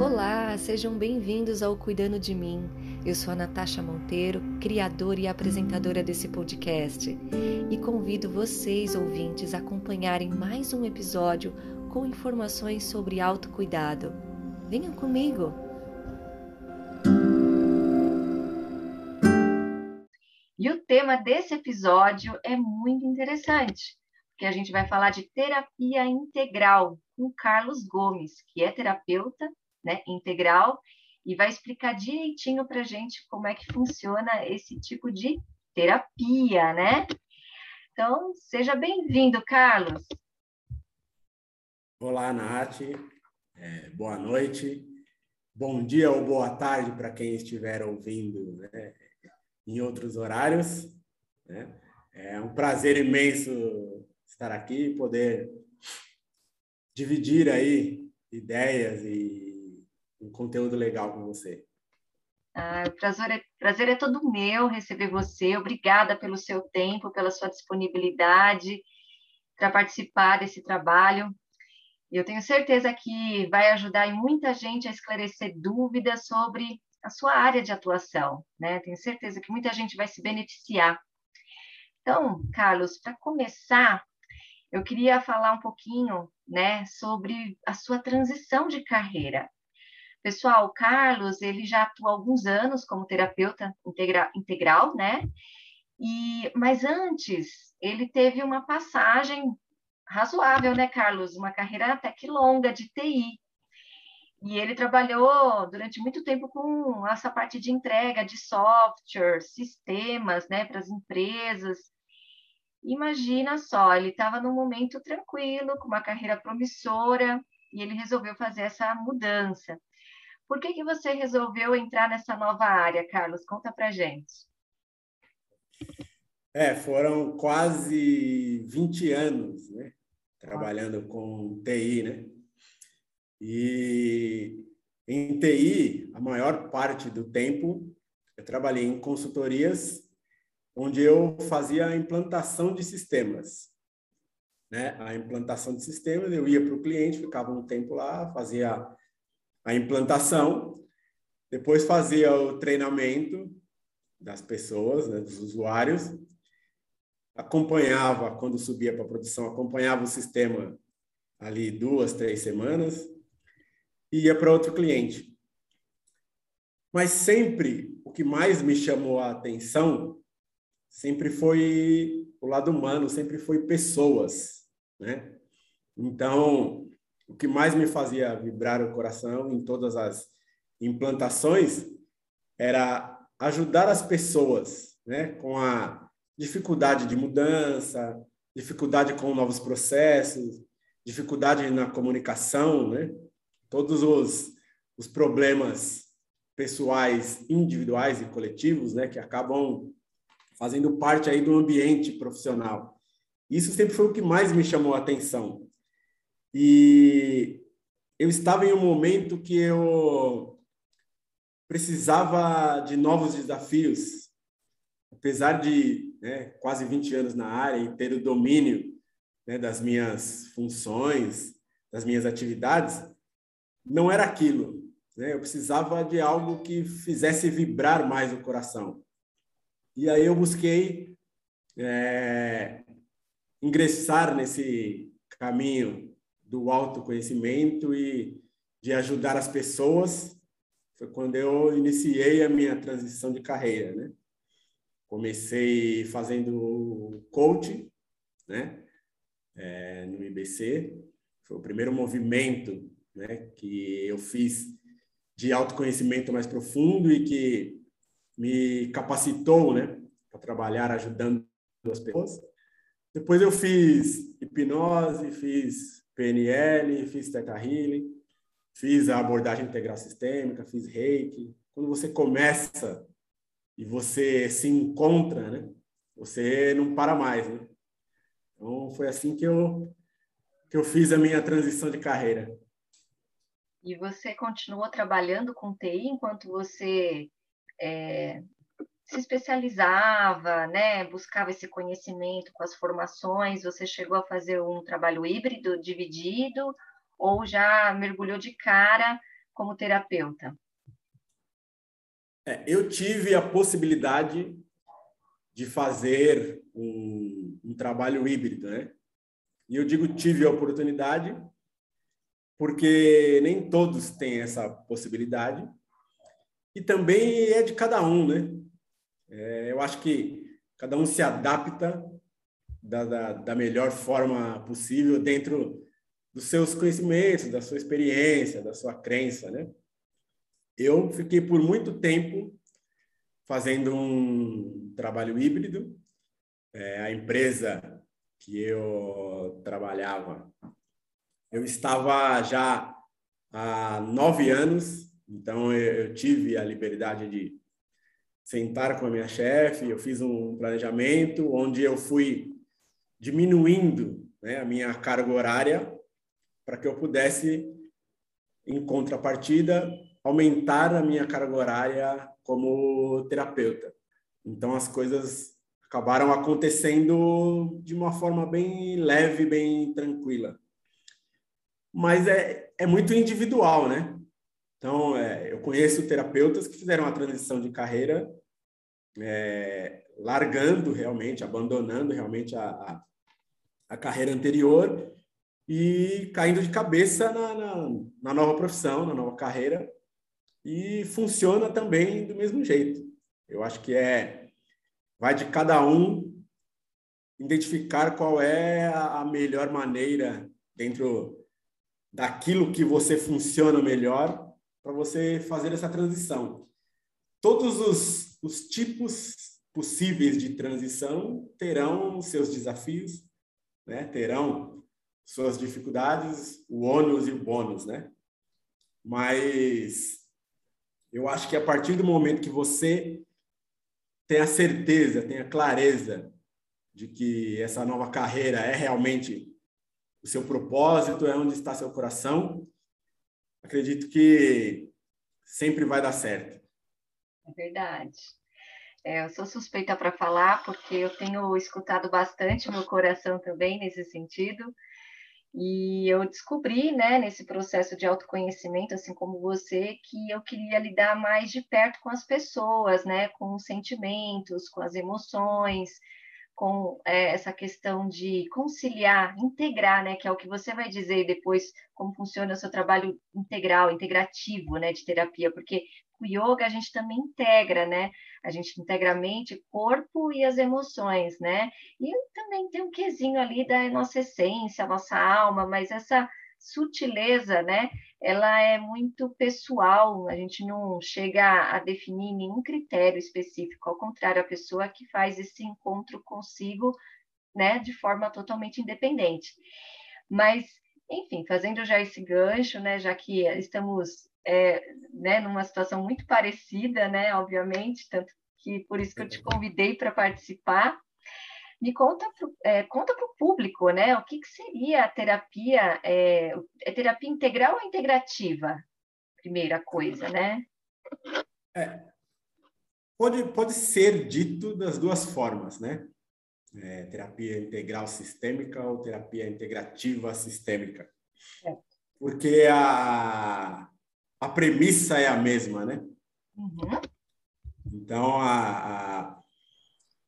Olá, sejam bem-vindos ao Cuidando de Mim. Eu sou a Natasha Monteiro, criadora e apresentadora desse podcast, e convido vocês, ouvintes, a acompanharem mais um episódio com informações sobre autocuidado. Venham comigo! E o tema desse episódio é muito interessante, porque a gente vai falar de terapia integral com Carlos Gomes, que é terapeuta né, integral, e vai explicar direitinho para a gente como é que funciona esse tipo de terapia, né? Então, seja bem-vindo, Carlos. Olá, Nath. É, boa noite. Bom dia ou boa tarde para quem estiver ouvindo né, em outros horários. Né? É um prazer imenso estar aqui e poder dividir aí ideias e um conteúdo legal com você. Ah, o prazer é, prazer é todo meu receber você. Obrigada pelo seu tempo, pela sua disponibilidade para participar desse trabalho. Eu tenho certeza que vai ajudar muita gente a esclarecer dúvidas sobre a sua área de atuação, né? Tenho certeza que muita gente vai se beneficiar. Então, Carlos, para começar, eu queria falar um pouquinho, né, sobre a sua transição de carreira. Pessoal, o Carlos, ele já atua há alguns anos como terapeuta integra integral, né? E, mas antes, ele teve uma passagem razoável, né, Carlos? Uma carreira até que longa de TI. E ele trabalhou durante muito tempo com essa parte de entrega de software, sistemas, né, para as empresas. Imagina só, ele estava num momento tranquilo, com uma carreira promissora, e ele resolveu fazer essa mudança. Por que, que você resolveu entrar nessa nova área, Carlos? Conta para gente. É, foram quase 20 anos, né? Trabalhando com TI, né? E em TI, a maior parte do tempo, eu trabalhei em consultorias onde eu fazia a implantação de sistemas. Né? A implantação de sistemas, eu ia para o cliente, ficava um tempo lá, fazia a implantação, depois fazia o treinamento das pessoas, né, dos usuários, acompanhava, quando subia para a produção, acompanhava o sistema ali duas, três semanas, e ia para outro cliente. Mas sempre o que mais me chamou a atenção sempre foi o lado humano, sempre foi pessoas, né? Então, o que mais me fazia vibrar o coração em todas as implantações era ajudar as pessoas, né, com a dificuldade de mudança, dificuldade com novos processos, dificuldade na comunicação, né, todos os, os problemas pessoais, individuais e coletivos, né, que acabam fazendo parte aí do ambiente profissional. Isso sempre foi o que mais me chamou a atenção. E eu estava em um momento que eu precisava de novos desafios. Apesar de né, quase 20 anos na área e ter o domínio né, das minhas funções, das minhas atividades, não era aquilo. Né? Eu precisava de algo que fizesse vibrar mais o coração. E aí eu busquei é, ingressar nesse caminho do autoconhecimento e de ajudar as pessoas foi quando eu iniciei a minha transição de carreira, né? Comecei fazendo coaching, né? É, no IBC, foi o primeiro movimento, né? Que eu fiz de autoconhecimento mais profundo e que me capacitou, né? Para trabalhar ajudando as pessoas. Depois eu fiz hipnose, fiz PNL, fiz Theta Healing, fiz a abordagem integral sistêmica, fiz Reiki. Quando você começa e você se encontra, né? Você não para mais, né? Então foi assim que eu que eu fiz a minha transição de carreira. E você continuou trabalhando com TI enquanto você é, se especializava, né, buscava esse conhecimento com as formações, você chegou a fazer um trabalho híbrido, dividido, ou já mergulhou de cara como terapeuta? É, eu tive a possibilidade de fazer um, um trabalho híbrido, né? E eu digo tive a oportunidade porque nem todos têm essa possibilidade e também é de cada um, né? É, eu acho que cada um se adapta da, da, da, melhor forma possível dentro dos seus conhecimentos, da sua experiência, da sua crença, né? Eu fiquei por muito tempo fazendo um trabalho híbrido. É, a empresa que eu trabalhava, eu estava já há nove anos, então eu, eu tive a liberdade de sentar com a minha chefe, eu fiz um planejamento onde eu fui diminuindo né, a minha carga horária para que eu pudesse, em contrapartida, aumentar a minha carga horária como terapeuta. Então as coisas acabaram acontecendo de uma forma bem leve, bem tranquila. Mas é, é muito individual, né? Então, é, eu conheço terapeutas que fizeram a transição de carreira é, largando realmente, abandonando realmente a, a, a carreira anterior e caindo de cabeça na, na, na, nova profissão, na nova carreira, e funciona também do mesmo jeito. Eu acho que é vai de cada um identificar qual é a melhor maneira dentro daquilo que você funciona melhor para você fazer essa transição. Todos os, os tipos possíveis de transição terão seus desafios, né? terão suas dificuldades, o ônus e o bônus, né? Mas eu acho que a partir do momento que você tem a certeza, tem a clareza de que essa nova carreira é realmente o seu propósito, é onde está seu coração, acredito que sempre vai dar certo. É verdade. É, eu sou suspeita para falar, porque eu tenho escutado bastante meu coração também nesse sentido. E eu descobri, né, nesse processo de autoconhecimento, assim como você, que eu queria lidar mais de perto com as pessoas, né, com os sentimentos, com as emoções, com é, essa questão de conciliar, integrar, né, que é o que você vai dizer depois como funciona o seu trabalho integral, integrativo, né, de terapia, porque o yoga a gente também integra, né? A gente integra mente, corpo e as emoções, né? E também tem um quesinho ali da nossa essência, nossa alma, mas essa sutileza, né? Ela é muito pessoal, a gente não chega a definir nenhum critério específico, ao contrário, a pessoa que faz esse encontro consigo, né, de forma totalmente independente. Mas, enfim, fazendo já esse gancho, né, já que estamos é, né, numa situação muito parecida, né, obviamente, tanto que por isso que eu te convidei para participar. Me conta é, conta para o público, né, o que, que seria a terapia, é, é, terapia integral ou integrativa? Primeira coisa, né? É, pode, pode ser dito das duas formas, né? É, terapia integral sistêmica ou terapia integrativa sistêmica. É. Porque a, a premissa é a mesma, né? Uhum. Então, a, a,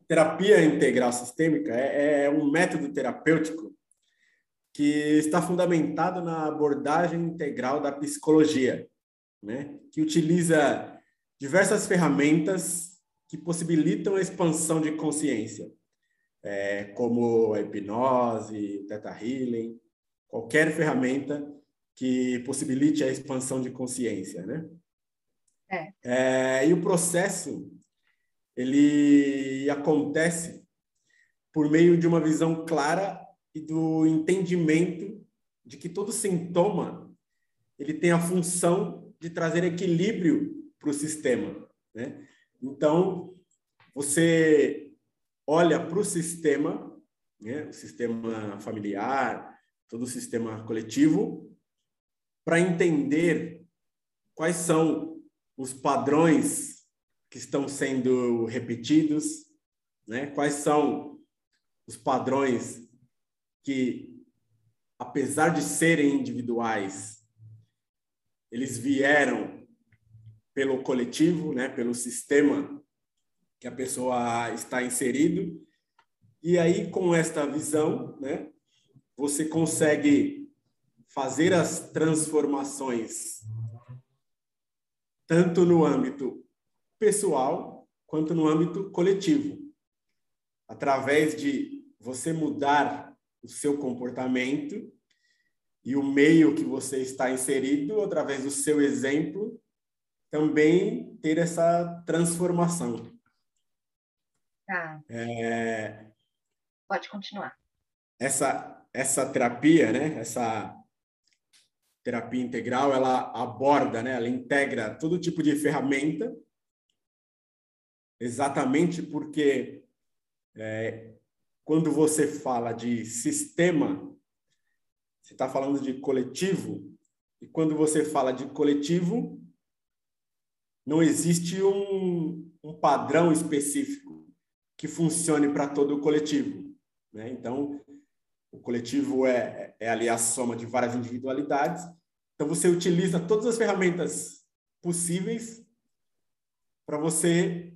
terapia integral sistêmica é, é, um método terapêutico que está fundamentado na abordagem integral da psicologia, né? Que utiliza diversas ferramentas que possibilitam a expansão de consciência, é, como a hipnose, o Theta Healing, qualquer ferramenta que possibilite a expansão de consciência, né? É. é. e o processo ele acontece por meio de uma visão clara e do entendimento de que todo sintoma ele tem a função de trazer equilíbrio para o sistema, né? Então você olha para o sistema, né? O sistema familiar, todo o sistema coletivo para entender quais são os padrões que estão sendo repetidos, né? quais são os padrões que, apesar de serem individuais, eles vieram pelo coletivo, né, pelo sistema que a pessoa está inserido. E aí, com esta visão, né, você consegue fazer as transformações tanto no âmbito pessoal quanto no âmbito coletivo, através de você mudar o seu comportamento e o meio que você está inserido, através do seu exemplo, também ter essa transformação. Tá. É... Pode continuar. Essa, essa terapia, né? Essa terapia integral, ela aborda, né? Ela integra todo tipo de ferramenta, exatamente porque é, quando você fala de sistema, você está falando de coletivo, e quando você fala de coletivo, não existe um, um padrão específico que funcione para todo o coletivo. Né? Então, o coletivo é, é ali a soma de várias individualidades. Então, você utiliza todas as ferramentas possíveis para você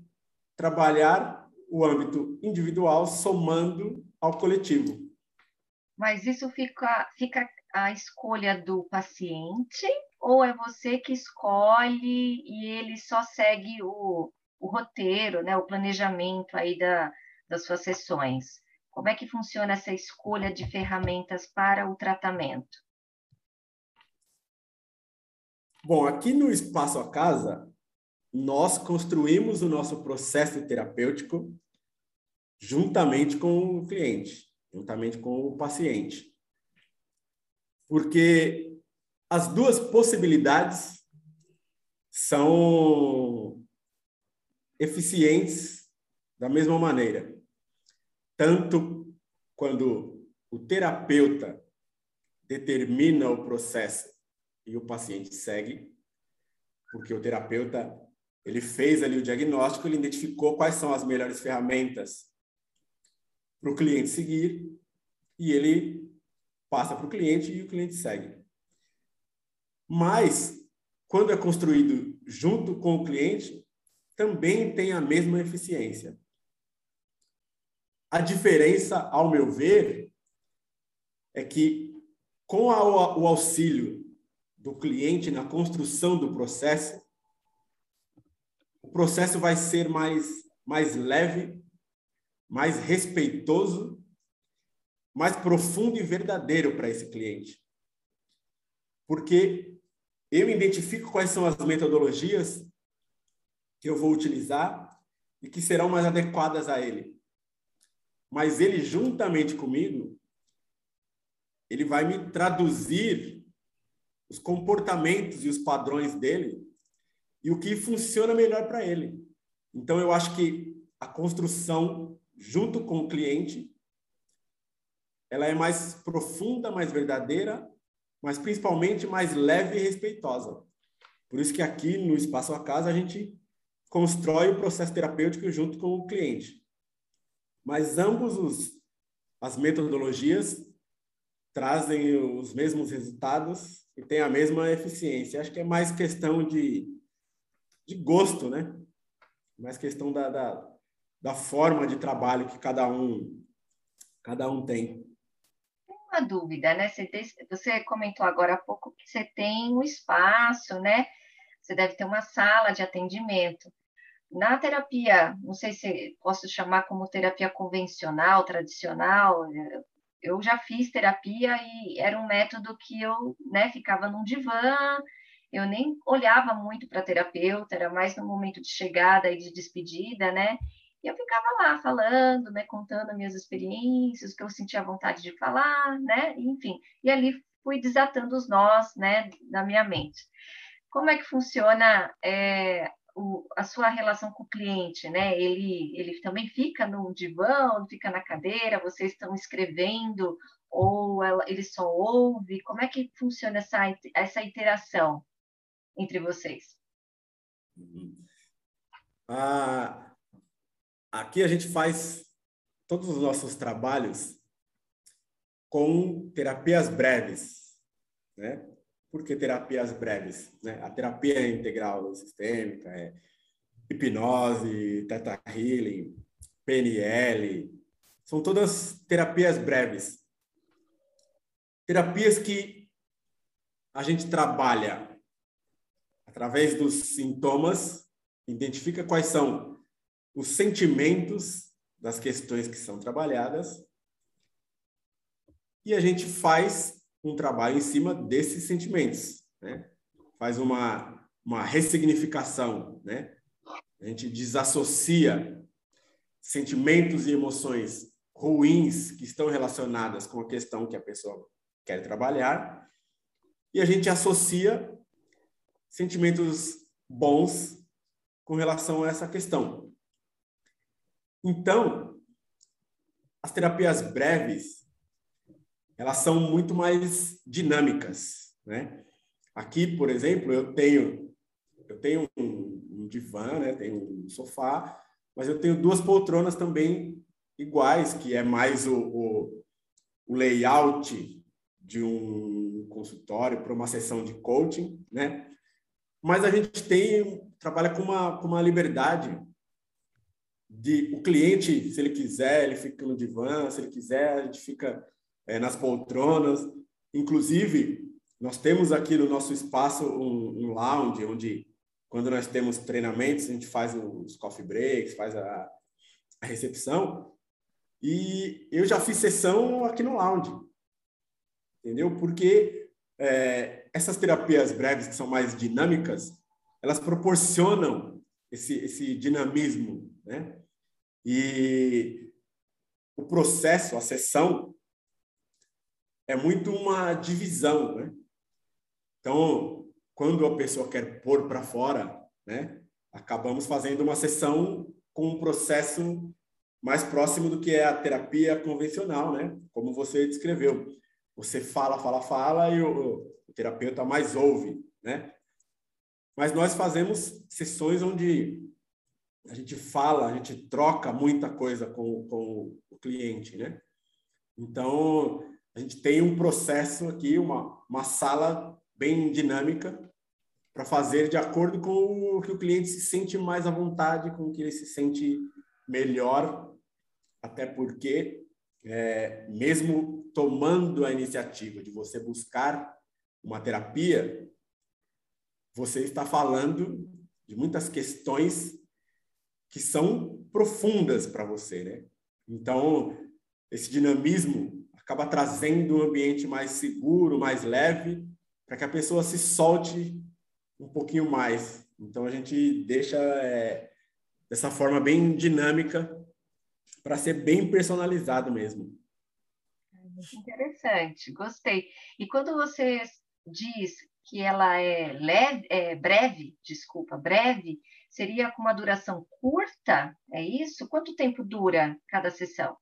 trabalhar o âmbito individual somando ao coletivo. Mas isso fica, fica a escolha do paciente ou é você que escolhe e ele só segue o, o roteiro, né, o planejamento aí da, das suas sessões? Como é que funciona essa escolha de ferramentas para o tratamento? Bom, aqui no Espaço a Casa, nós construímos o nosso processo terapêutico juntamente com o cliente, juntamente com o paciente. Porque as duas possibilidades são eficientes da mesma maneira. Tanto quando o terapeuta determina o processo e o paciente segue, porque o terapeuta ele fez ali o diagnóstico, ele identificou quais são as melhores ferramentas para o cliente seguir e ele passa para o cliente e o cliente segue. Mas, quando é construído junto com o cliente, também tem a mesma eficiência. A diferença, ao meu ver, é que com a, o auxílio do cliente na construção do processo, o processo vai ser mais, mais leve, mais respeitoso, mais profundo e verdadeiro para esse cliente. Porque eu identifico quais são as metodologias que eu vou utilizar e que serão mais adequadas a ele. Mas ele, juntamente comigo, ele vai me traduzir os comportamentos e os padrões dele e o que funciona melhor para ele. Então, eu acho que a construção junto com o cliente ela é mais profunda, mais verdadeira, mas principalmente mais leve e respeitosa. Por isso que aqui no Espaço a Casa a gente constrói o processo terapêutico junto com o cliente. Mas ambos os, as metodologias trazem os mesmos resultados e têm a mesma eficiência. Acho que é mais questão de de gosto, né? Mais questão da, da, da forma de trabalho que cada um cada um tem. Uma dúvida, né? Você, comentou agora há pouco que você tem um espaço, né? Você deve ter uma sala de atendimento. Na terapia, não sei se posso chamar como terapia convencional, tradicional, eu já fiz terapia e era um método que eu né, ficava num divã, eu nem olhava muito para terapeuta, era mais no momento de chegada e de despedida, né? E eu ficava lá falando, né, contando minhas experiências, o que eu sentia vontade de falar, né? Enfim, e ali fui desatando os nós, né, na minha mente. Como é que funciona é, o, a sua relação com o cliente, né? Ele, ele também fica no divã, fica na cadeira, vocês estão escrevendo ou ela, ele só ouve? Como é que funciona essa, essa interação? Entre vocês? Ah, aqui a gente faz todos os nossos trabalhos com terapias breves, né? Por que terapias breves? Né? A terapia integral sistêmica, é hipnose, Theta Healing, PNL, são todas terapias breves. Terapias que a gente trabalha através dos sintomas, identifica quais são os sentimentos das questões que são trabalhadas e a gente faz um trabalho em cima desses sentimentos, né? Faz uma, uma ressignificação, né? A gente desassocia sentimentos e emoções ruins que estão relacionadas com a questão que a pessoa quer trabalhar e a gente associa sentimentos bons com relação a essa questão. Então, as terapias breves elas são muito mais dinâmicas, né? Aqui, por exemplo, eu tenho eu tenho um, um divã, né? Tenho um sofá, mas eu tenho duas poltronas também iguais, que é mais o, o, o layout de um consultório para uma sessão de coaching, né? Mas a gente tem trabalha com uma, com uma liberdade de o cliente, se ele quiser, ele fica no divã, se ele quiser, a gente fica é, nas poltronas. Inclusive, nós temos aqui no nosso espaço um, um, lounge, onde, quando nós temos treinamentos, a gente faz os coffee breaks, faz a, a recepção. E eu já fiz sessão aqui no lounge, entendeu? Porque é, essas terapias breves, que são mais dinâmicas, elas proporcionam esse, esse dinamismo, né? E o processo, a sessão, é muito uma divisão, né? Então, quando a pessoa quer pôr para fora, né, acabamos fazendo uma sessão com um processo mais próximo do que é a terapia convencional, né? Como você descreveu. Você fala, fala, fala e o, o terapeuta mais ouve, né? Mas nós fazemos sessões onde a gente fala, a gente troca muita coisa com, com o cliente, né? Então, a gente tem um processo aqui, uma, uma sala bem dinâmica para fazer de acordo com o que o cliente se sente mais à vontade, com o que ele se sente melhor, até porque, é, mesmo tomando a iniciativa de você buscar uma terapia, você está falando de muitas questões que são profundas para você, né? Então, esse dinamismo acaba trazendo um ambiente mais seguro, mais leve, para que a pessoa se solte um pouquinho mais. Então a gente deixa é, dessa forma bem dinâmica para ser bem personalizado mesmo. Interessante, gostei. E quando você diz que ela é leve, é breve, desculpa, breve, seria com uma duração curta? É isso? Quanto tempo dura cada sessão?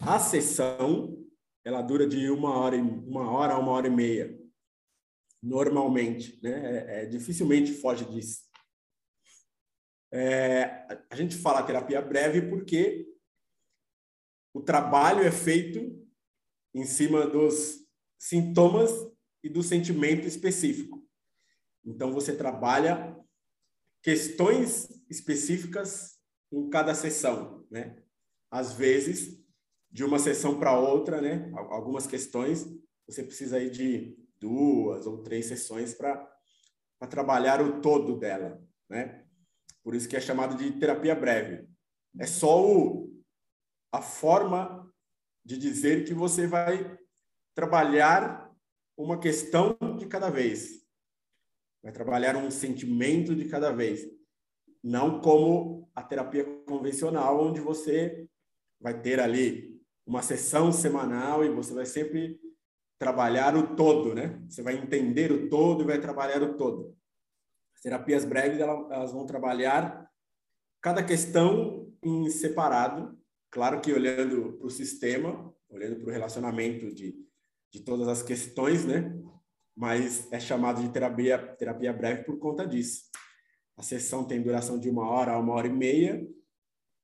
A sessão ela dura de uma hora, uma hora a uma hora e meia, normalmente, né? É, é, dificilmente foge disso. É, a gente fala terapia breve porque o trabalho é feito em cima dos sintomas e do sentimento específico. Então você trabalha questões específicas em cada sessão, né? Às vezes de uma sessão para outra, né? Algumas questões você precisa aí de duas ou três sessões para trabalhar o todo dela, né? Por isso que é chamado de terapia breve. É só o, a forma de dizer que você vai trabalhar uma questão de cada vez. Vai trabalhar um sentimento de cada vez. Não como a terapia convencional, onde você vai ter ali uma sessão semanal e você vai sempre trabalhar o todo, né? Você vai entender o todo e vai trabalhar o todo. As terapias breves elas vão trabalhar cada questão em separado, claro que olhando para o sistema, olhando para o relacionamento de, de todas as questões, né? Mas é chamado de terapia, terapia breve por conta disso. A sessão tem duração de uma hora a uma hora e meia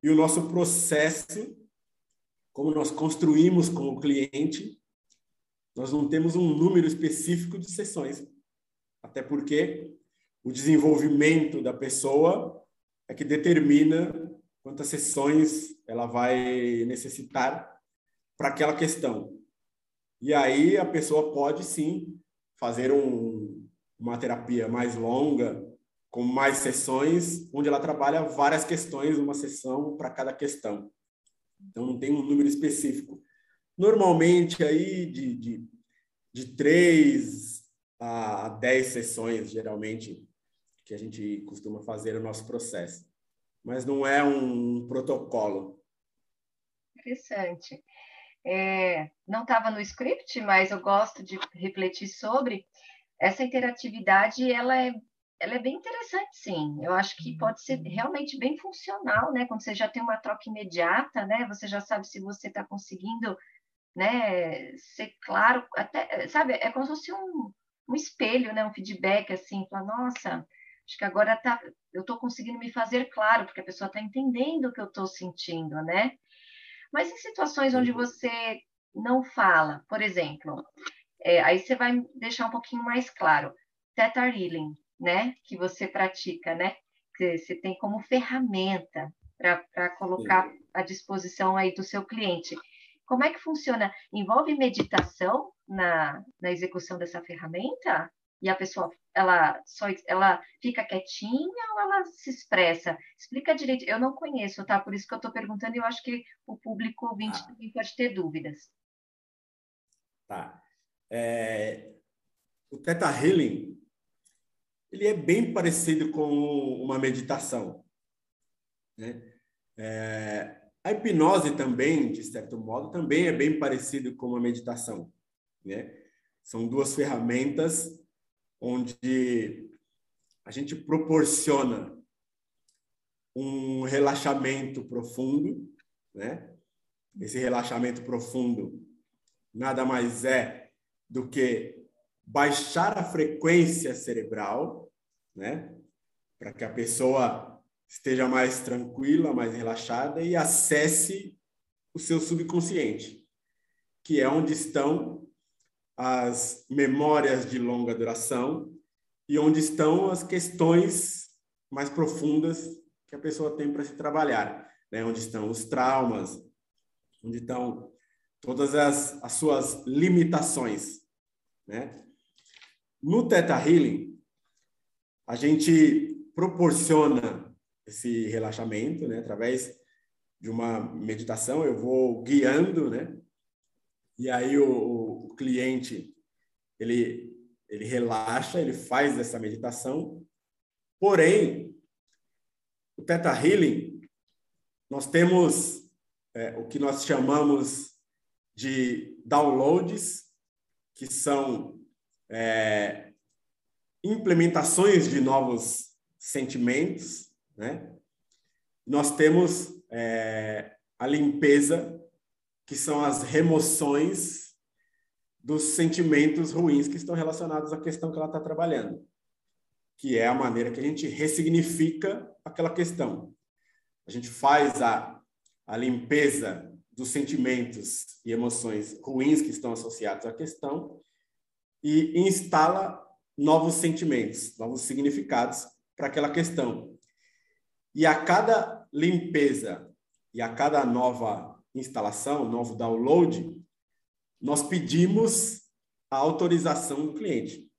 e o nosso processo como nós construímos com o cliente nós não temos um número específico de sessões. Até porque o desenvolvimento da pessoa é que determina quantas sessões ela vai necessitar para aquela questão. E aí a pessoa pode sim fazer um, uma terapia mais longa, com mais sessões, onde ela trabalha várias questões, uma sessão para cada questão. Então não tem um número específico. Normalmente aí de, de, de três a dez sessões, geralmente, que a gente costuma fazer o nosso processo. Mas não é um protocolo. Interessante. É, não estava no script, mas eu gosto de refletir sobre essa interatividade. Ela é, ela é bem interessante, sim. Eu acho que pode ser realmente bem funcional, né? Quando você já tem uma troca imediata, né? Você já sabe se você está conseguindo, né? Ser claro, até, sabe? É como se fosse um, um espelho, né? Um feedback assim, falar, nossa, acho que agora tá, eu estou conseguindo me fazer claro, porque a pessoa está entendendo o que eu estou sentindo, né? Mas em situações onde você não fala, por exemplo, é, aí você vai deixar um pouquinho mais claro, Theta Healing, né, que você pratica, né, que você tem como ferramenta para colocar Sim. à disposição aí do seu cliente. Como é que funciona? Envolve meditação na, na execução dessa ferramenta? E a pessoa ela só ela fica quietinha ou ela se expressa? Explica direito. Eu não conheço, tá? Por isso que eu estou perguntando eu acho que o público ouvinte ah. também pode ter dúvidas. Tá. É, o Theta Healing ele é bem parecido com uma meditação. Né? É, a hipnose também, de certo modo, também é bem parecido com uma meditação. Né? São duas ferramentas onde a gente proporciona um relaxamento profundo, né? Esse relaxamento profundo nada mais é do que baixar a frequência cerebral, né? Para que a pessoa esteja mais tranquila, mais relaxada e acesse o seu subconsciente, que é onde estão as memórias de longa duração e onde estão as questões mais profundas que a pessoa tem para se trabalhar, né? onde estão os traumas, onde estão todas as, as suas limitações. Né? No Theta Healing, a gente proporciona esse relaxamento né? através de uma meditação, eu vou guiando, né? E aí o, cliente ele ele relaxa, ele faz essa meditação. Porém, o Theta Healing, nós temos é, o que nós chamamos de downloads, que são é, implementações de novos sentimentos, né? Nós temos é, a limpeza, que são as remoções dos sentimentos ruins que estão relacionados à questão que ela está trabalhando, que é a maneira que a gente ressignifica aquela questão. A gente faz a, a limpeza dos sentimentos e emoções ruins que estão associados à questão e instala novos sentimentos, novos significados para aquela questão. E a cada limpeza e a cada nova instalação, novo download, nós pedimos a autorização do cliente,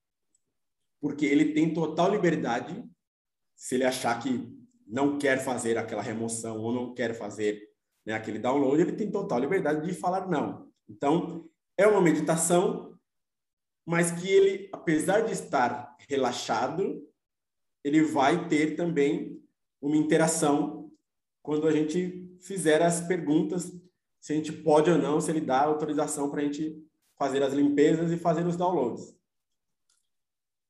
porque ele tem total liberdade, se ele achar que não quer fazer aquela remoção ou não quer fazer né, aquele download, ele tem total liberdade de falar não. Então, é uma meditação, mas que ele, apesar de estar relaxado, ele vai ter também uma interação quando a gente fizer as perguntas se a gente pode ou não, se ele dá autorização para a gente fazer as limpezas e fazer os downloads.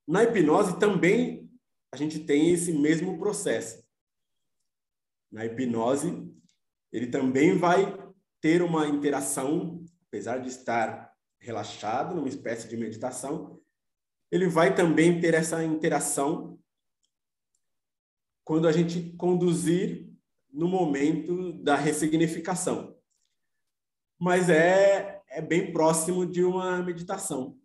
Na hipnose também a gente tem esse mesmo processo. Na hipnose, ele também vai ter uma interação, apesar de estar relaxado, numa espécie de meditação, ele vai também ter essa interação quando a gente conduzir no momento da ressignificação mas é é bem próximo de uma meditação.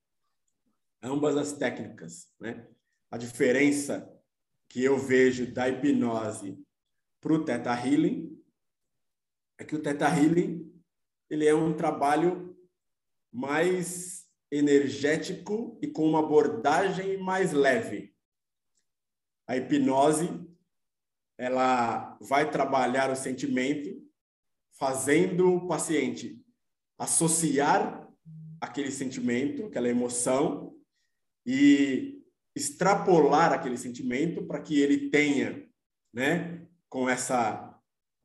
Ambas as técnicas, né? A diferença que eu vejo da hipnose para o Theta Healing é que o Theta Healing ele é um trabalho mais energético e com uma abordagem mais leve. A hipnose ela vai trabalhar o sentimento, fazendo o paciente associar aquele sentimento, aquela emoção e extrapolar aquele sentimento para que ele tenha, né, com essa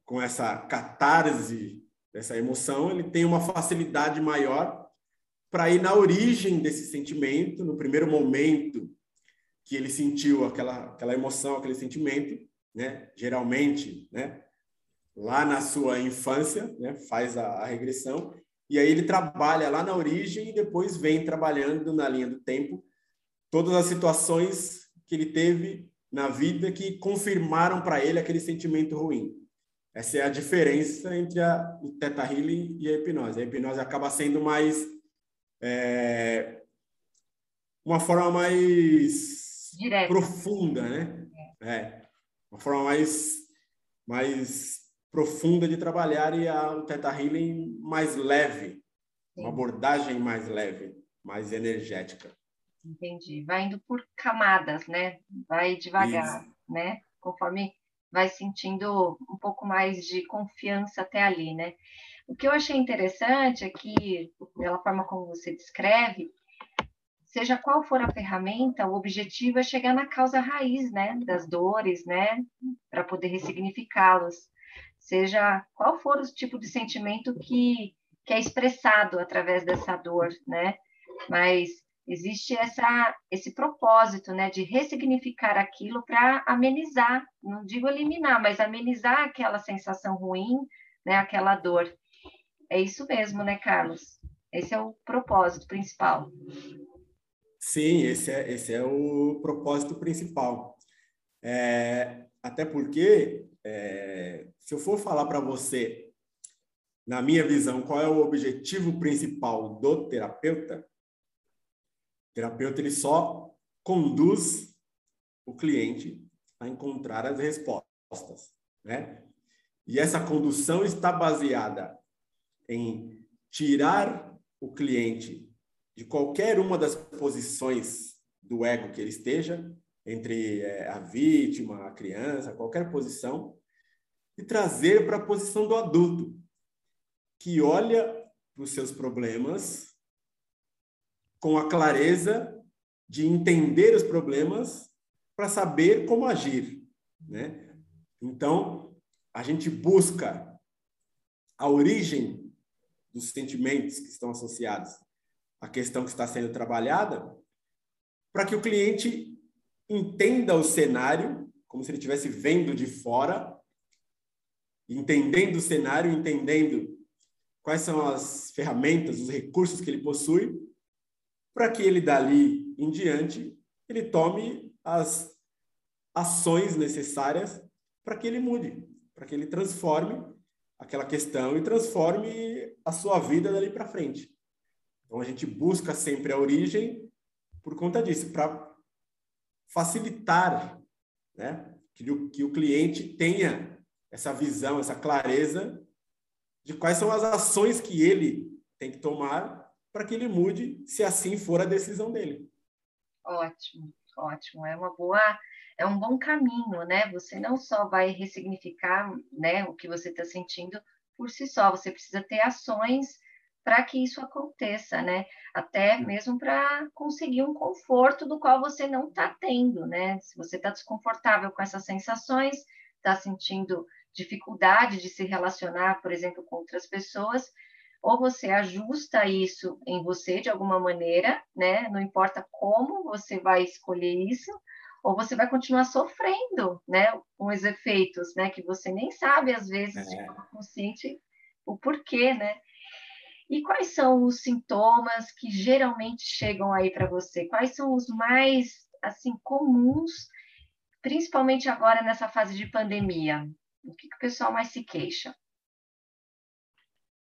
com essa catarse dessa emoção, ele tenha uma facilidade maior para ir na origem desse sentimento, no primeiro momento que ele sentiu aquela aquela emoção, aquele sentimento, né? Geralmente, né? Lá na sua infância, né? Faz a, a regressão e aí ele trabalha lá na origem e depois vem trabalhando na linha do tempo todas as situações que ele teve na vida que confirmaram para ele aquele sentimento ruim. Essa é a diferença entre a, o Theta Healing e a hipnose. A hipnose acaba sendo mais é, uma forma mais Direto. profunda, né? É, uma forma mais mais profunda de trabalhar e a, o Theta Healing mais leve, Sim. uma abordagem mais leve, mais energética. Entendi. Vai indo por camadas, né? Vai devagar, Isso. né? Conforme vai sentindo um pouco mais de confiança até ali, né? O que eu achei interessante é que, pela forma como você descreve, seja qual for a ferramenta, o objetivo é chegar na causa raiz, né, das dores, né, para poder ressignificá-los seja qual for o tipo de sentimento que, que é expressado através dessa dor, né? Mas existe essa, esse propósito, né, de ressignificar aquilo para amenizar, não digo eliminar, mas amenizar aquela sensação ruim, né, aquela dor. É isso mesmo, né, Carlos? Esse é o propósito principal. Sim, esse é, esse é o propósito principal. É, até porque é, se eu for falar para você, na minha visão, qual é o objetivo principal do terapeuta, o terapeuta ele só conduz o cliente a encontrar as respostas, né? E essa condução está baseada em tirar o cliente de qualquer uma das posições do ego que ele esteja entre é, a vítima, a criança, qualquer posição, e trazer para a posição do adulto, que olha para os seus problemas com a clareza de entender os problemas para saber como agir, né? Então, a gente busca a origem dos sentimentos que estão associados à questão que está sendo trabalhada, para que o cliente entenda o cenário como se ele estivesse vendo de fora, entendendo o cenário, entendendo quais são as ferramentas, os recursos que ele possui, para que ele dali em diante ele tome as ações necessárias para que ele mude, para que ele transforme aquela questão e transforme a sua vida dali para frente. Então a gente busca sempre a origem por conta disso, para facilitar né, que, o, que o cliente tenha essa visão, essa clareza de quais são as ações que ele tem que tomar para que ele mude, se assim for a decisão dele. Ótimo, ótimo. É uma boa, é um bom caminho, né? Você não só vai ressignificar, né, o que você está sentindo por si só, você precisa ter ações para que isso aconteça, né? Até mesmo para conseguir um conforto do qual você não está tendo, né? Se você está desconfortável com essas sensações, está sentindo dificuldade de se relacionar, por exemplo, com outras pessoas, ou você ajusta isso em você de alguma maneira, né? Não importa como você vai escolher isso, ou você vai continuar sofrendo, né? Com os efeitos, né? Que você nem sabe às vezes é. de forma consciente o porquê, né? E quais são os sintomas que geralmente chegam aí para você? Quais são os mais assim comuns, principalmente agora nessa fase de pandemia? O que, que o pessoal mais se queixa?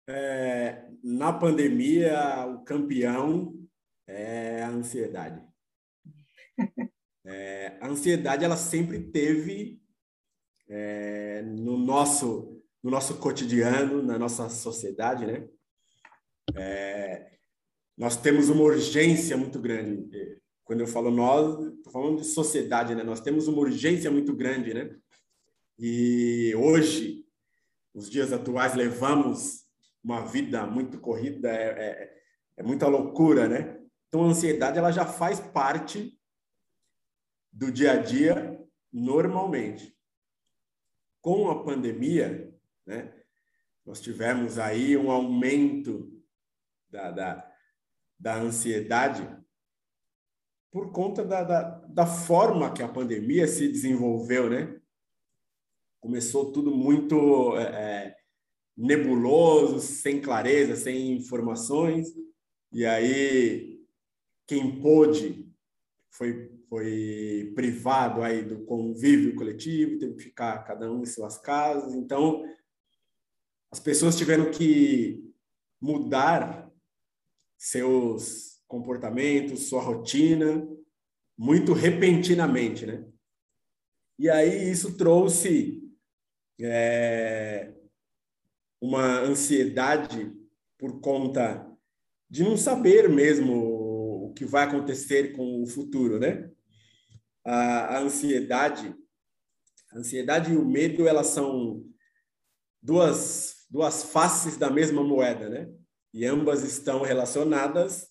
É, na pandemia, o campeão é a ansiedade. É, a ansiedade ela sempre teve é, no nosso no nosso cotidiano, na nossa sociedade, né? É, nós temos uma urgência muito grande. Quando eu falo nós, estou falando de sociedade, né? Nós temos uma urgência muito grande, né? E hoje, nos dias atuais, levamos uma vida muito corrida, é, é, é muita loucura, né? Então, a ansiedade ela já faz parte do dia a dia normalmente. Com a pandemia, né, nós tivemos aí um aumento da, da, da ansiedade por conta da, da, da forma que a pandemia se desenvolveu, né? Começou tudo muito é, é nebuloso, sem clareza, sem informações, e aí quem pôde foi foi privado aí do convívio coletivo, teve que ficar cada um em suas casas. Então, as pessoas tiveram que mudar seus comportamentos, sua rotina, muito repentinamente, né? E aí isso trouxe é, uma ansiedade por conta de não saber mesmo o que vai acontecer com o futuro, né? A, a ansiedade, a ansiedade e o medo, elas são duas, duas faces da mesma moeda, né? E ambas estão relacionadas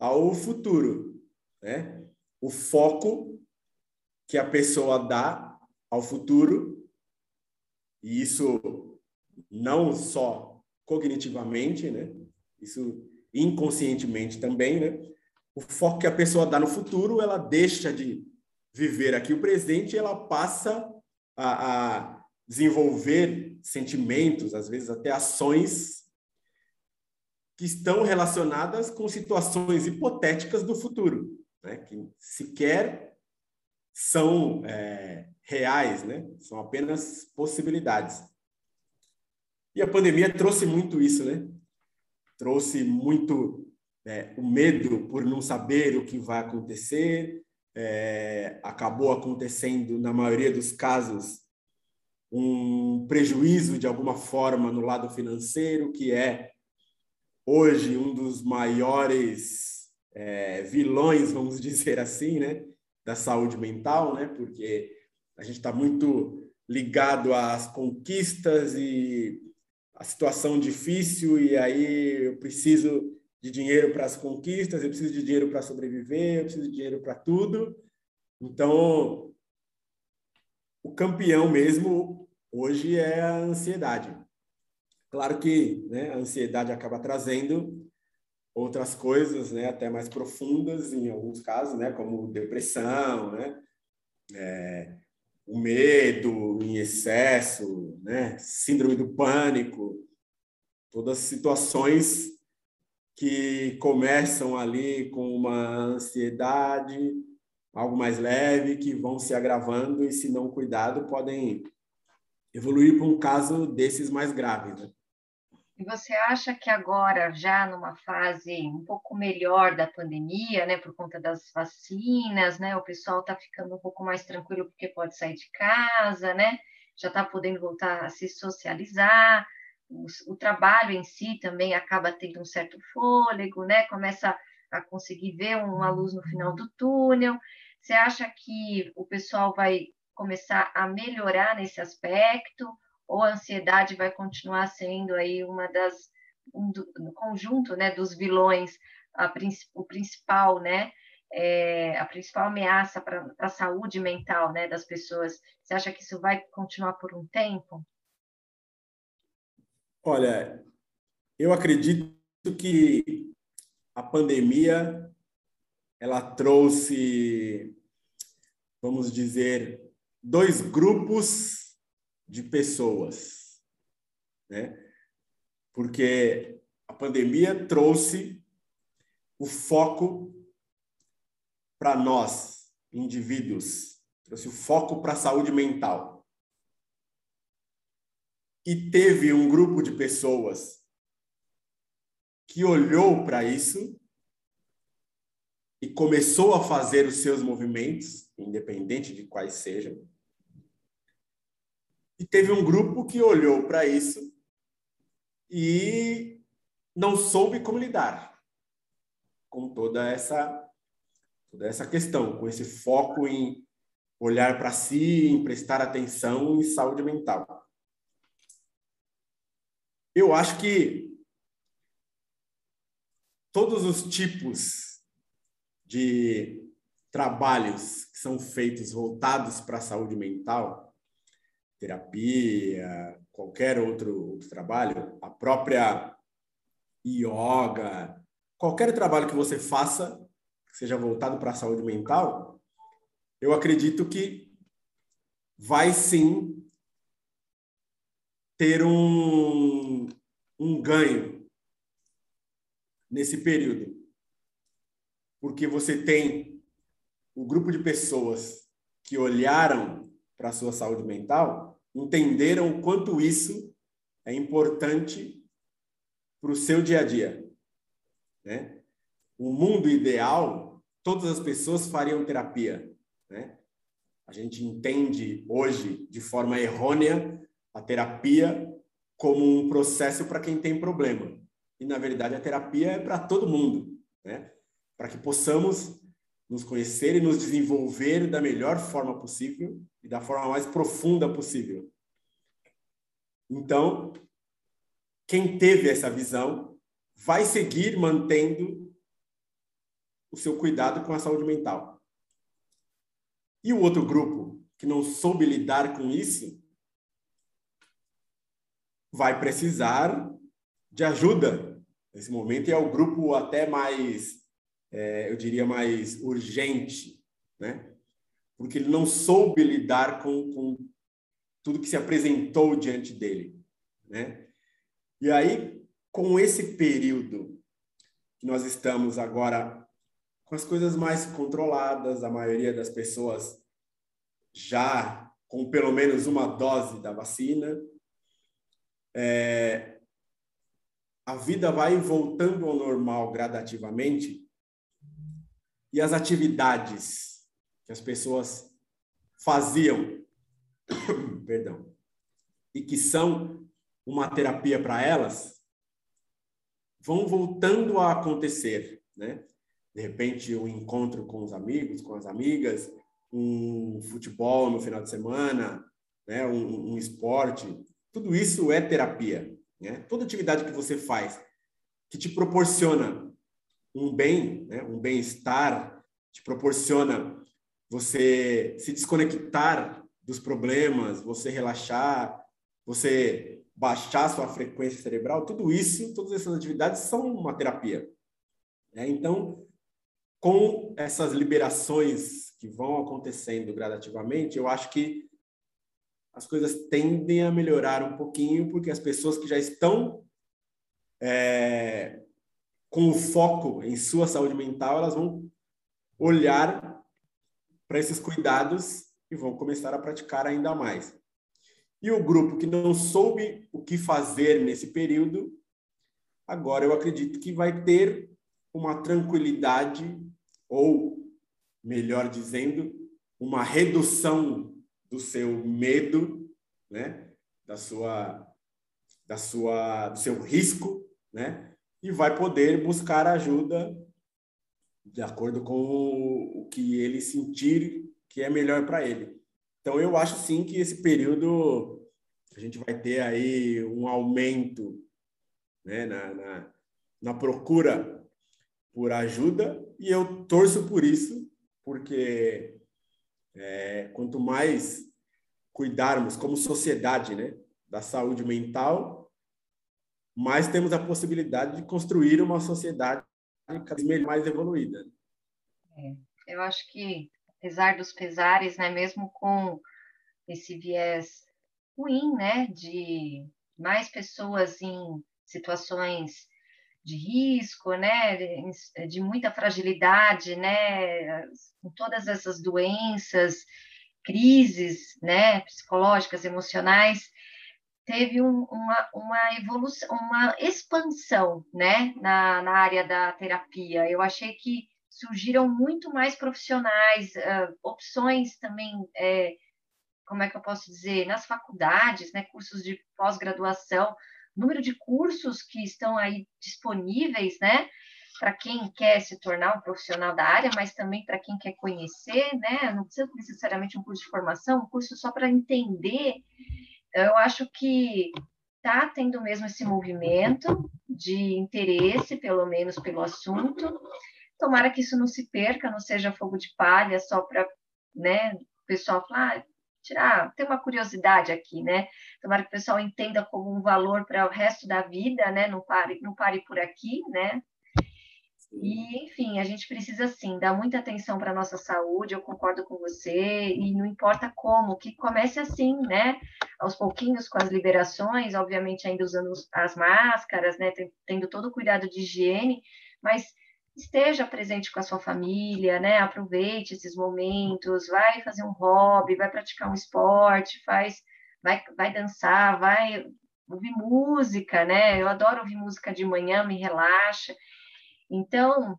ao futuro, né? O foco que a pessoa dá ao futuro, e isso não só cognitivamente, né? Isso inconscientemente também, né? O foco que a pessoa dá no futuro, ela deixa de viver aqui o presente e ela passa a, a desenvolver sentimentos, às vezes até ações que estão relacionadas com situações hipotéticas do futuro, né? que sequer são é, reais, né? são apenas possibilidades. E a pandemia trouxe muito isso, né? Trouxe muito é, o medo por não saber o que vai acontecer. É, acabou acontecendo, na maioria dos casos, um prejuízo de alguma forma no lado financeiro, que é hoje um dos maiores é, vilões, vamos dizer assim, né? da saúde mental, né? porque a gente está muito ligado às conquistas e a situação difícil e aí eu preciso de dinheiro para as conquistas, eu preciso de dinheiro para sobreviver, eu preciso de dinheiro para tudo. Então, o campeão mesmo hoje é a ansiedade. Claro que né, a ansiedade acaba trazendo outras coisas, né, até mais profundas em alguns casos, né, como depressão, né, é, o medo em excesso, né? síndrome do pânico, todas situações que começam ali com uma ansiedade, algo mais leve, que vão se agravando e, se não cuidado, podem evoluir para um caso desses mais graves. Né? E você acha que agora, já numa fase um pouco melhor da pandemia, né, por conta das vacinas, né, o pessoal está ficando um pouco mais tranquilo porque pode sair de casa, né, já está podendo voltar a se socializar, o, o, trabalho em si também acaba tendo um certo fôlego, né, começa a conseguir ver uma luz no final do túnel. Você acha que o pessoal vai começar a melhorar nesse aspecto? Ou a ansiedade vai continuar sendo aí uma das um do, conjunto né, dos vilões, a, o principal, né, é, a principal ameaça para a saúde mental né, das pessoas. Você acha que isso vai continuar por um tempo? Olha, eu acredito que a pandemia ela trouxe, vamos dizer, dois grupos de pessoas, né? Porque a pandemia trouxe o foco para nós, indivíduos, trouxe o foco para a saúde mental. E teve um grupo de pessoas que olhou para isso e começou a fazer os seus movimentos, independente de quais sejam. E teve um grupo que olhou para isso e não soube como lidar com toda essa toda essa questão, com esse foco em olhar para si, em prestar atenção em saúde mental. Eu acho que todos os tipos de trabalhos que são feitos voltados para a saúde mental, terapia, qualquer outro, outro trabalho, a própria yoga, qualquer trabalho que você faça, que seja voltado para a saúde mental, eu acredito que vai sim ter um, um ganho nesse período. Porque você tem o grupo de pessoas que olharam para a sua saúde mental, entenderam o quanto isso é importante para o seu dia a dia. Né? O mundo ideal, todas as pessoas fariam terapia. Né? A gente entende hoje, de forma errônea, a terapia como um processo para quem tem problema. E, na verdade, a terapia é para todo mundo, né? para que possamos nos conhecer e nos desenvolver da melhor forma possível e da forma mais profunda possível. Então, quem teve essa visão vai seguir mantendo o seu cuidado com a saúde mental. E o outro grupo que não soube lidar com isso vai precisar de ajuda nesse momento é o grupo até mais, é, eu diria, mais urgente, né? Porque ele não soube lidar com, com tudo que se apresentou diante dele, né? E aí, com esse período que nós estamos agora com as coisas mais controladas, a maioria das pessoas já com pelo menos uma dose da vacina, é, a vida vai voltando ao normal gradativamente e as atividades que as pessoas faziam, perdão, e que são uma terapia para elas, vão voltando a acontecer, né? De repente, um encontro com os amigos, com as amigas, um futebol no final de semana, né? um, um esporte, tudo isso é terapia. Né? Toda atividade que você faz que te proporciona um bem, né? um bem-estar, te proporciona você se desconectar dos problemas, você relaxar, você baixar sua frequência cerebral, tudo isso, todas essas atividades são uma terapia. Né? Então, com essas liberações que vão acontecendo gradativamente, eu acho que as coisas tendem a melhorar um pouquinho, porque as pessoas que já estão é, com o foco em sua saúde mental, elas vão olhar para esses cuidados e vão começar a praticar ainda mais. E o grupo que não soube o que fazer nesse período, agora eu acredito que vai ter uma tranquilidade, ou, melhor dizendo, uma redução do seu medo, né? da sua, da sua, do seu risco, né? E vai poder buscar ajuda de acordo com o, que ele sentir que é melhor para ele. Então, eu acho sim que esse período a gente vai ter aí um aumento né, na, na, na procura por ajuda e eu torço por isso, porque é, quanto mais cuidarmos como sociedade né, da saúde mental, mais temos a possibilidade de construir uma sociedade cada vez mais evoluída. É, eu acho que apesar dos pesares, né, mesmo com esse viés ruim, né, de mais pessoas em situações de risco, né, de muita fragilidade, né, com todas essas doenças, crises, né, psicológicas, emocionais, teve um, uma, uma evolução, uma expansão, né, na, na área da terapia. Eu achei que surgiram muito mais profissionais, uh, opções também, é, como é que eu posso dizer, nas faculdades, né, cursos de pós-graduação, número de cursos que estão aí disponíveis, né, para quem quer se tornar um profissional da área, mas também para quem quer conhecer, né, não precisa necessariamente um curso de formação, um curso só para entender eu acho que está tendo mesmo esse movimento de interesse, pelo menos pelo assunto. Tomara que isso não se perca, não seja fogo de palha só para né, o pessoal falar, ah, tirar, ter uma curiosidade aqui, né? Tomara que o pessoal entenda como um valor para o resto da vida, né? Não pare, não pare por aqui, né? E, enfim, a gente precisa, sim, dar muita atenção para a nossa saúde, eu concordo com você, e não importa como, que comece assim, né? Aos pouquinhos, com as liberações, obviamente ainda usando as máscaras, né? Tendo todo o cuidado de higiene, mas esteja presente com a sua família, né? Aproveite esses momentos, vai fazer um hobby, vai praticar um esporte, faz, vai, vai dançar, vai ouvir música, né? Eu adoro ouvir música de manhã, me relaxa. Então,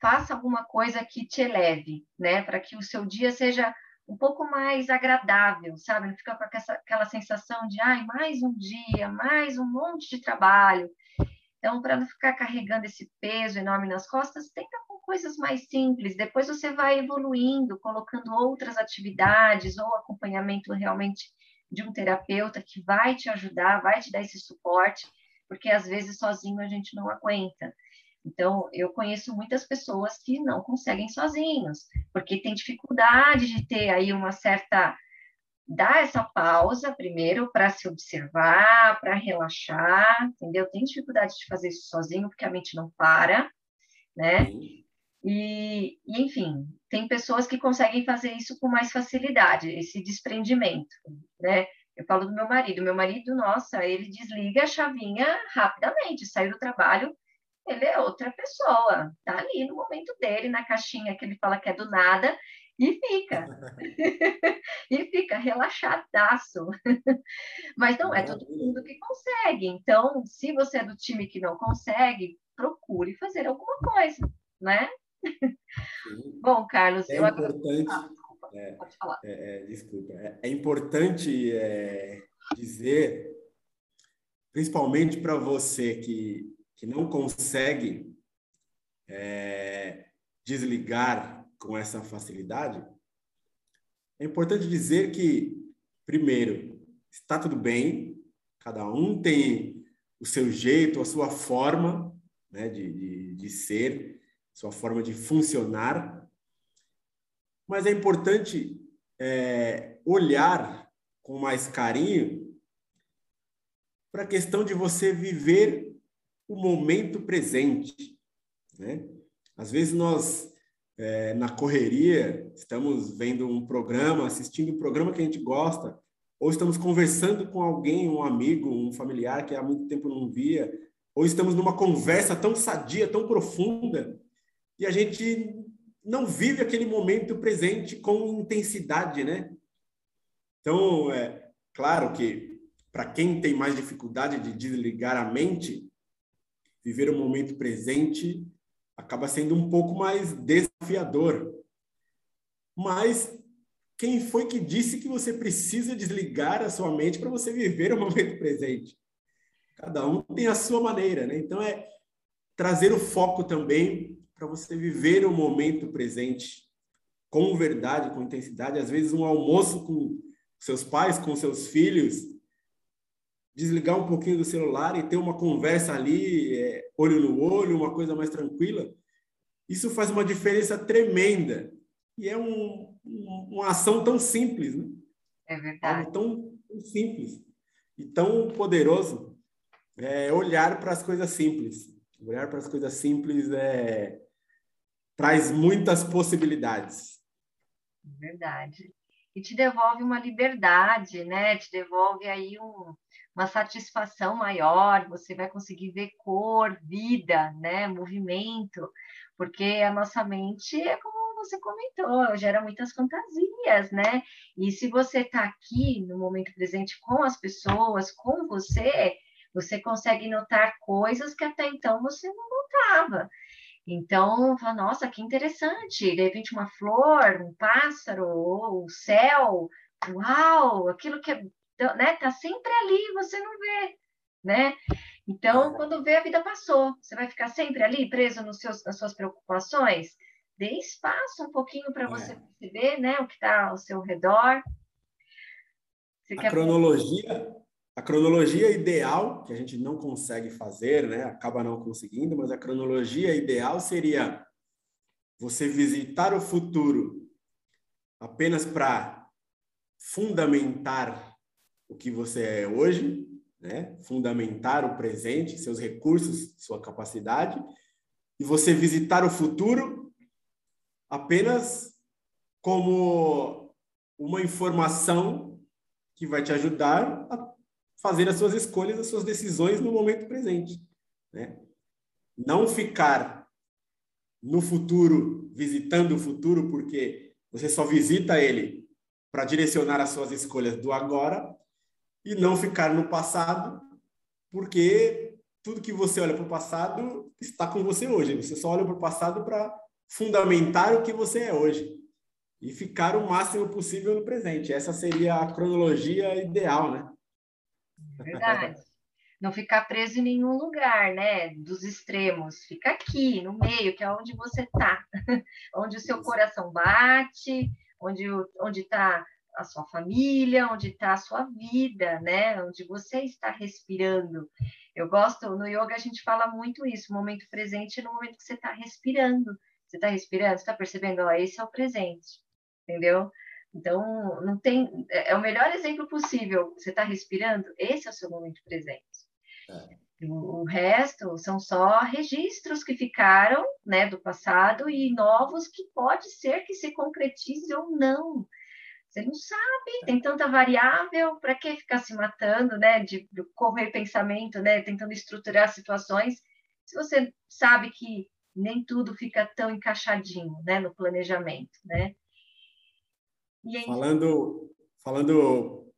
faça alguma coisa que te eleve, né? Para que o seu dia seja um pouco mais agradável, sabe? Não fica com aquela sensação de, ai, mais um dia, mais um monte de trabalho. Então, para não ficar carregando esse peso enorme nas costas, tenta com coisas mais simples. Depois você vai evoluindo, colocando outras atividades ou acompanhamento realmente de um terapeuta que vai te ajudar, vai te dar esse suporte, porque às vezes sozinho a gente não aguenta. Então, eu conheço muitas pessoas que não conseguem sozinhos, porque tem dificuldade de ter aí uma certa. dar essa pausa primeiro para se observar, para relaxar, entendeu? Tem dificuldade de fazer isso sozinho, porque a mente não para, né? E, e, enfim, tem pessoas que conseguem fazer isso com mais facilidade, esse desprendimento, né? Eu falo do meu marido. Meu marido, nossa, ele desliga a chavinha rapidamente, sai do trabalho, ele é outra pessoa, tá ali no momento dele, na caixinha que ele fala que é do nada, e fica. e fica relaxadaço. Mas não é todo mundo que consegue. Então, se você é do time que não consegue, procure fazer alguma coisa, né? Bom, Carlos, é eu importante. Ah, desculpa, é, pode falar. É, é, desculpa. É, é importante é, dizer, principalmente para você que que não consegue é, desligar com essa facilidade, é importante dizer que, primeiro, está tudo bem, cada um tem o seu jeito, a sua forma né, de, de, de ser, sua forma de funcionar, mas é importante é, olhar com mais carinho para a questão de você viver o momento presente. Né? Às vezes nós, é, na correria, estamos vendo um programa, assistindo um programa que a gente gosta, ou estamos conversando com alguém, um amigo, um familiar que há muito tempo não via, ou estamos numa conversa tão sadia, tão profunda, e a gente não vive aquele momento presente com intensidade, né? Então, é claro que para quem tem mais dificuldade de desligar a mente, viver o momento presente acaba sendo um pouco mais desafiador. Mas quem foi que disse que você precisa desligar a sua mente para você viver o momento presente? Cada um tem a sua maneira, né? Então é trazer o foco também para você viver o momento presente com verdade, com intensidade. Às vezes um almoço com seus pais, com seus filhos, desligar um pouquinho do celular e ter uma conversa ali, é, olho no olho, uma coisa mais tranquila, isso faz uma diferença tremenda. E é um, um, uma ação tão simples, né? É verdade. Algo tão, tão simples e tão poderoso. É olhar para as coisas simples. Olhar para as coisas simples é, traz muitas possibilidades. Verdade. E te devolve uma liberdade, né? Te devolve aí um, uma satisfação maior, você vai conseguir ver cor, vida, né, movimento, porque a nossa mente é como você comentou, gera muitas fantasias, né? E se você está aqui no momento presente com as pessoas, com você, você consegue notar coisas que até então você não notava. Então, fala, nossa, que interessante, de repente uma flor, um pássaro, o céu, uau, aquilo que é, né, tá sempre ali, você não vê, né? Então, quando vê, a vida passou. Você vai ficar sempre ali, preso nos seus, nas suas preocupações? Dê espaço um pouquinho para você é. perceber né, o que está ao seu redor. Você a cronologia, a cronologia ideal, que a gente não consegue fazer, né? acaba não conseguindo, mas a cronologia ideal seria você visitar o futuro apenas para fundamentar o que você é hoje, né? fundamentar o presente, seus recursos, sua capacidade, e você visitar o futuro apenas como uma informação que vai te ajudar a fazer as suas escolhas, as suas decisões no momento presente. Né? Não ficar no futuro, visitando o futuro, porque você só visita ele para direcionar as suas escolhas do agora, e não ficar no passado, porque tudo que você olha para o passado está com você hoje. Você só olha para o passado para fundamentar o que você é hoje e ficar o máximo possível no presente. Essa seria a cronologia ideal, né? Verdade. Não ficar preso em nenhum lugar, né? Dos extremos. Fica aqui, no meio, que é onde você está, onde o seu coração bate, onde onde está a sua família, onde está a sua vida, né? Onde você está respirando. Eu gosto, no yoga a gente fala muito isso, o momento presente é no momento que você está respirando. Você está respirando, está percebendo? Ó, esse é o presente, entendeu? Então, não tem. É, é o melhor exemplo possível. Você está respirando, esse é o seu momento presente. É. O, o resto são só registros que ficaram né, do passado e novos que pode ser que se concretize ou não. Você não sabe, tem tanta variável, para que ficar se matando, né? De, de correr pensamento, né? Tentando estruturar situações, se você sabe que nem tudo fica tão encaixadinho, né? No planejamento, né? Aí... Falando, falando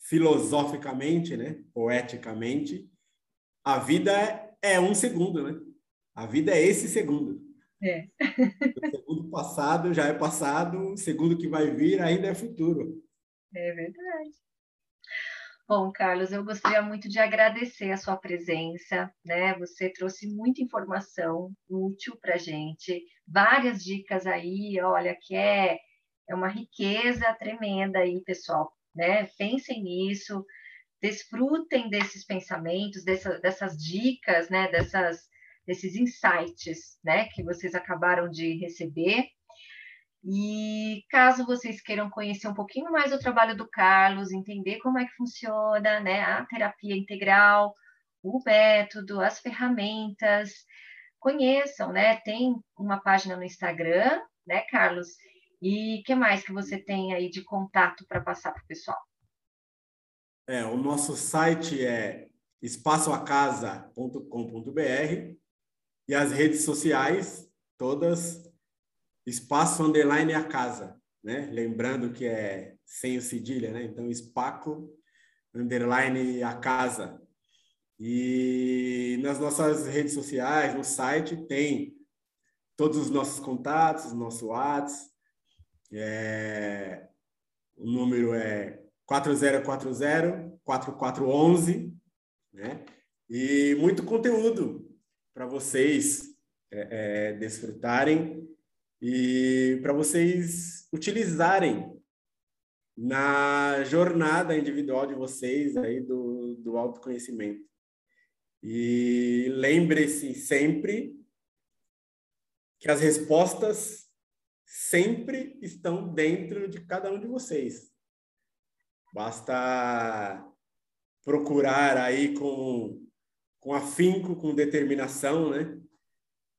filosoficamente, né? Poeticamente, a vida é um segundo, né? A vida é esse segundo. É. o segundo passado já é passado, o segundo que vai vir ainda é futuro. É verdade. Bom, Carlos, eu gostaria muito de agradecer a sua presença, né? Você trouxe muita informação útil para gente, várias dicas aí, olha, que é, é uma riqueza tremenda aí, pessoal, né? Pensem nisso, desfrutem desses pensamentos, dessa, dessas dicas, né? Dessas desses insights, né, que vocês acabaram de receber. E caso vocês queiram conhecer um pouquinho mais do trabalho do Carlos, entender como é que funciona, né, a terapia integral, o método, as ferramentas, conheçam, né? Tem uma página no Instagram, né, Carlos? E que mais que você tem aí de contato para passar para o pessoal? É, o nosso site é espaçoacasa.com.br e as redes sociais, todas, espaço underline a casa, né? Lembrando que é sem o cedilha, né? Então, espaco underline a casa. E nas nossas redes sociais, no site, tem todos os nossos contatos, nosso WhatsApp. É, o número é 4040-4411, né? E muito conteúdo para vocês é, é, desfrutarem e para vocês utilizarem na jornada individual de vocês aí do, do autoconhecimento. E lembre-se sempre que as respostas sempre estão dentro de cada um de vocês. Basta procurar aí com com afinco, com determinação, né?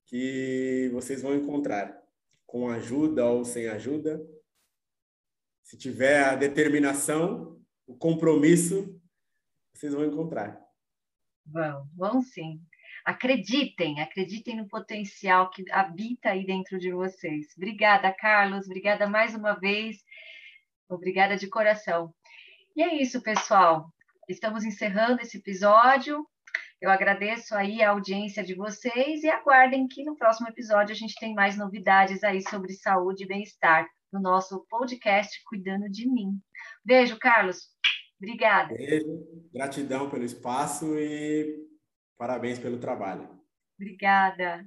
Que vocês vão encontrar, com ajuda ou sem ajuda. Se tiver a determinação, o compromisso, vocês vão encontrar. Vão, vão sim. Acreditem, acreditem no potencial que habita aí dentro de vocês. Obrigada, Carlos. Obrigada mais uma vez. Obrigada de coração. E é isso, pessoal. Estamos encerrando esse episódio. Eu agradeço aí a audiência de vocês e aguardem que no próximo episódio a gente tem mais novidades aí sobre saúde e bem-estar no nosso podcast Cuidando de Mim. Beijo, Carlos. Obrigada. Beijo, gratidão pelo espaço e parabéns pelo trabalho. Obrigada.